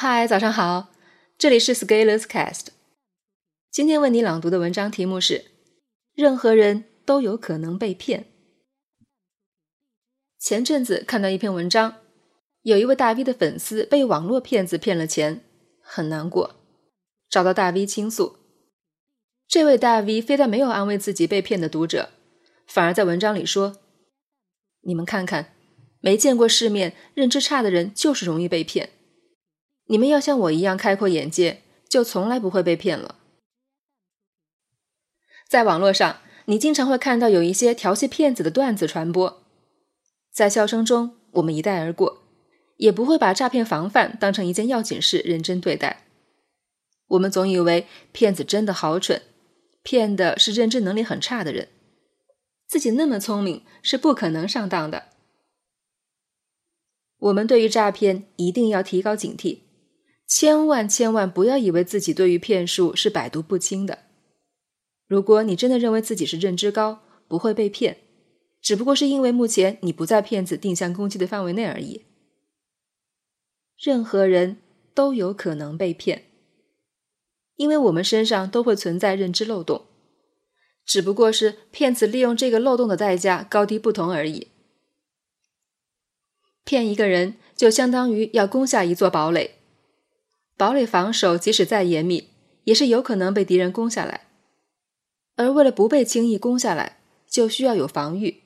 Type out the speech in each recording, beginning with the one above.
嗨，早上好，这里是 Scalers Cast。今天为你朗读的文章题目是：任何人都有可能被骗。前阵子看到一篇文章，有一位大 V 的粉丝被网络骗子骗了钱，很难过，找到大 V 倾诉。这位大 V 非但没有安慰自己被骗的读者，反而在文章里说：“你们看看，没见过世面、认知差的人就是容易被骗。你们要像我一样开阔眼界，就从来不会被骗了。”在网络上，你经常会看到有一些调戏骗子的段子传播，在笑声中，我们一带而过，也不会把诈骗防范当成一件要紧事认真对待。我们总以为骗子真的好蠢。骗的是认知能力很差的人，自己那么聪明是不可能上当的。我们对于诈骗一定要提高警惕，千万千万不要以为自己对于骗术是百毒不侵的。如果你真的认为自己是认知高，不会被骗，只不过是因为目前你不在骗子定向攻击的范围内而已。任何人都有可能被骗。因为我们身上都会存在认知漏洞，只不过是骗子利用这个漏洞的代价高低不同而已。骗一个人就相当于要攻下一座堡垒，堡垒防守即使再严密，也是有可能被敌人攻下来。而为了不被轻易攻下来，就需要有防御。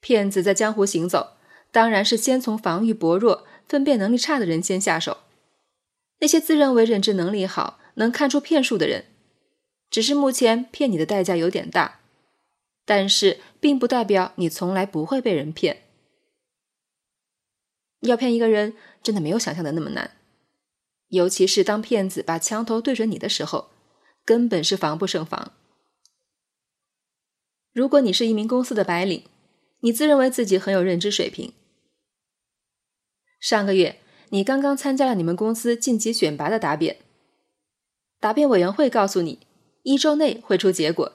骗子在江湖行走，当然是先从防御薄弱、分辨能力差的人先下手。那些自认为认知能力好、能看出骗术的人，只是目前骗你的代价有点大，但是并不代表你从来不会被人骗。要骗一个人，真的没有想象的那么难，尤其是当骗子把枪头对准你的时候，根本是防不胜防。如果你是一名公司的白领，你自认为自己很有认知水平，上个月。你刚刚参加了你们公司晋级选拔的答辩，答辩委员会告诉你一周内会出结果，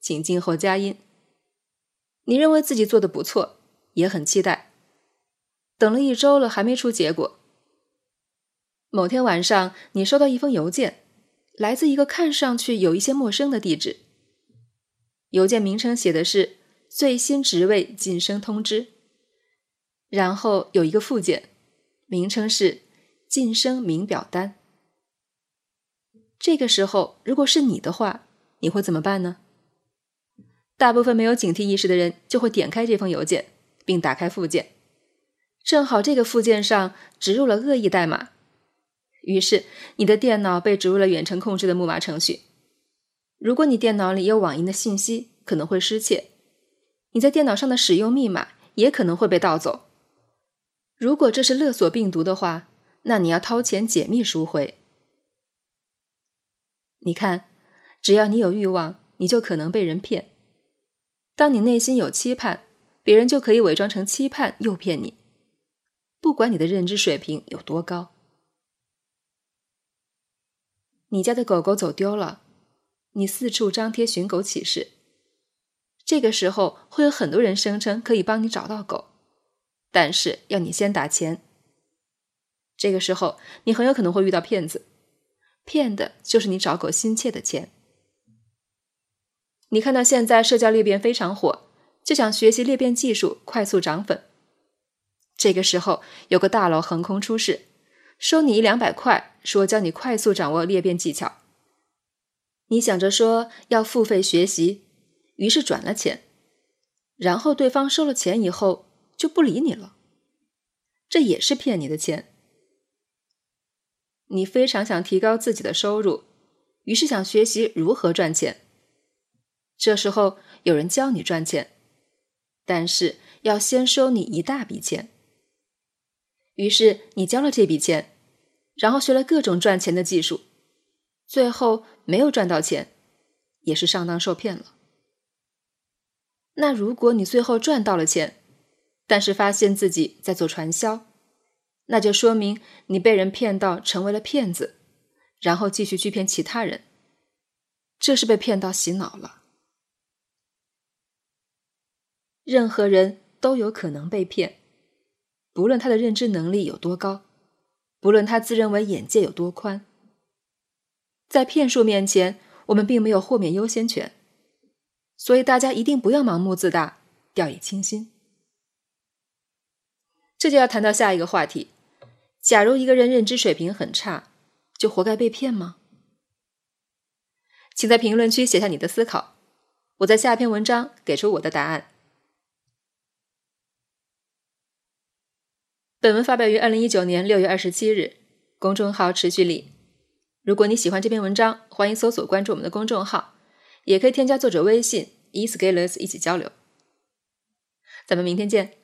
请静候佳音。你认为自己做的不错，也很期待。等了一周了，还没出结果。某天晚上，你收到一封邮件，来自一个看上去有一些陌生的地址。邮件名称写的是“最新职位晋升通知”，然后有一个附件。名称是晋升名表单。这个时候，如果是你的话，你会怎么办呢？大部分没有警惕意识的人就会点开这封邮件，并打开附件，正好这个附件上植入了恶意代码，于是你的电脑被植入了远程控制的木马程序。如果你电脑里有网银的信息，可能会失窃；你在电脑上的使用密码也可能会被盗走。如果这是勒索病毒的话，那你要掏钱解密赎回。你看，只要你有欲望，你就可能被人骗；当你内心有期盼，别人就可以伪装成期盼诱骗你。不管你的认知水平有多高，你家的狗狗走丢了，你四处张贴寻狗启事，这个时候会有很多人声称可以帮你找到狗。但是要你先打钱，这个时候你很有可能会遇到骗子，骗的就是你找狗心切的钱。你看到现在社交裂变非常火，就想学习裂变技术，快速涨粉。这个时候有个大佬横空出世，收你一两百块，说教你快速掌握裂变技巧。你想着说要付费学习，于是转了钱，然后对方收了钱以后。就不理你了，这也是骗你的钱。你非常想提高自己的收入，于是想学习如何赚钱。这时候有人教你赚钱，但是要先收你一大笔钱。于是你交了这笔钱，然后学了各种赚钱的技术，最后没有赚到钱，也是上当受骗了。那如果你最后赚到了钱，但是发现自己在做传销，那就说明你被人骗到成为了骗子，然后继续去骗其他人，这是被骗到洗脑了。任何人都有可能被骗，不论他的认知能力有多高，不论他自认为眼界有多宽。在骗术面前，我们并没有豁免优先权，所以大家一定不要盲目自大，掉以轻心。这就要谈到下一个话题：假如一个人认知水平很差，就活该被骗吗？请在评论区写下你的思考，我在下篇文章给出我的答案。本文发表于二零一九年六月二十七日，公众号持续力。如果你喜欢这篇文章，欢迎搜索关注我们的公众号，也可以添加作者微信 e scalers 一起交流。咱们明天见。